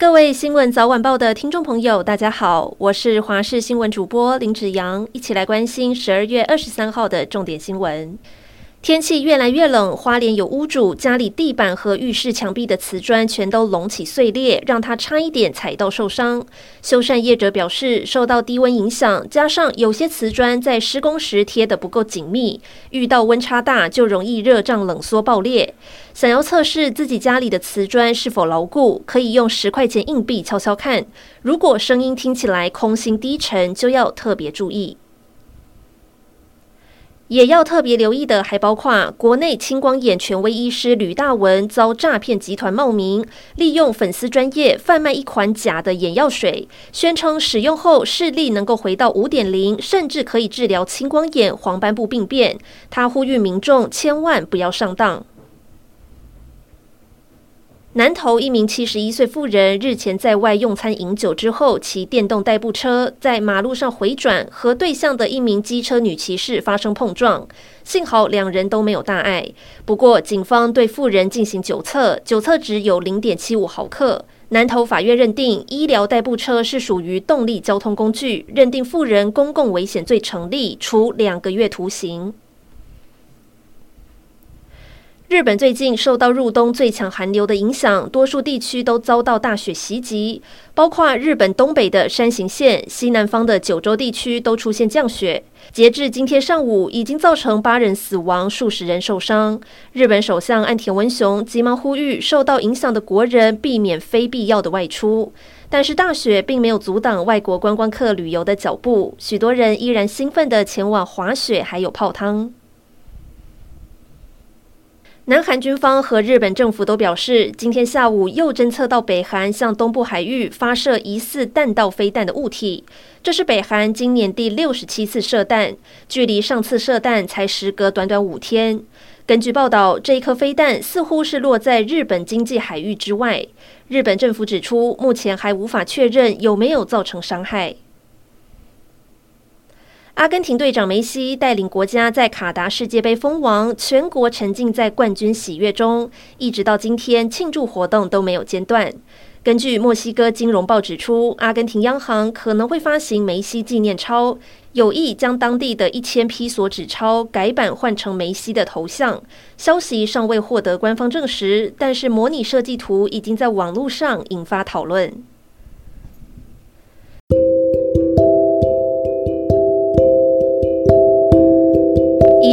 各位新闻早晚报的听众朋友，大家好，我是华视新闻主播林子阳，一起来关心十二月二十三号的重点新闻。天气越来越冷，花莲有屋主家里地板和浴室墙壁的瓷砖全都隆起碎裂，让他差一点踩到受伤。修缮业者表示，受到低温影响，加上有些瓷砖在施工时贴得不够紧密，遇到温差大就容易热胀冷缩爆裂。想要测试自己家里的瓷砖是否牢固，可以用十块钱硬币敲敲看，如果声音听起来空心低沉，就要特别注意。也要特别留意的，还包括国内青光眼权威医师吕大文遭诈骗集团冒名，利用粉丝专业贩卖一款假的眼药水，宣称使用后视力能够回到五点零，甚至可以治疗青光眼、黄斑部病变。他呼吁民众千万不要上当。南投一名七十一岁妇人日前在外用餐饮酒之后，骑电动代步车在马路上回转，和对向的一名机车女骑士发生碰撞，幸好两人都没有大碍。不过，警方对妇人进行酒测，酒测值有零点七五毫克。南投法院认定医疗代步车是属于动力交通工具，认定妇人公共危险罪成立，处两个月徒刑。日本最近受到入冬最强寒流的影响，多数地区都遭到大雪袭击，包括日本东北的山形县、西南方的九州地区都出现降雪。截至今天上午，已经造成八人死亡、数十人受伤。日本首相岸田文雄急忙呼吁受到影响的国人避免非必要的外出，但是大雪并没有阻挡外国观光客旅游的脚步，许多人依然兴奋地前往滑雪，还有泡汤。南韩军方和日本政府都表示，今天下午又侦测到北韩向东部海域发射疑似弹道飞弹的物体。这是北韩今年第六十七次射弹，距离上次射弹才时隔短短五天。根据报道，这一颗飞弹似乎是落在日本经济海域之外。日本政府指出，目前还无法确认有没有造成伤害。阿根廷队长梅西带领国家在卡达世界杯封王，全国沉浸在冠军喜悦中，一直到今天庆祝活动都没有间断。根据墨西哥金融报指出，阿根廷央行可能会发行梅西纪念钞，有意将当地的一千披索纸钞改版换成梅西的头像。消息尚未获得官方证实，但是模拟设计图已经在网络上引发讨论。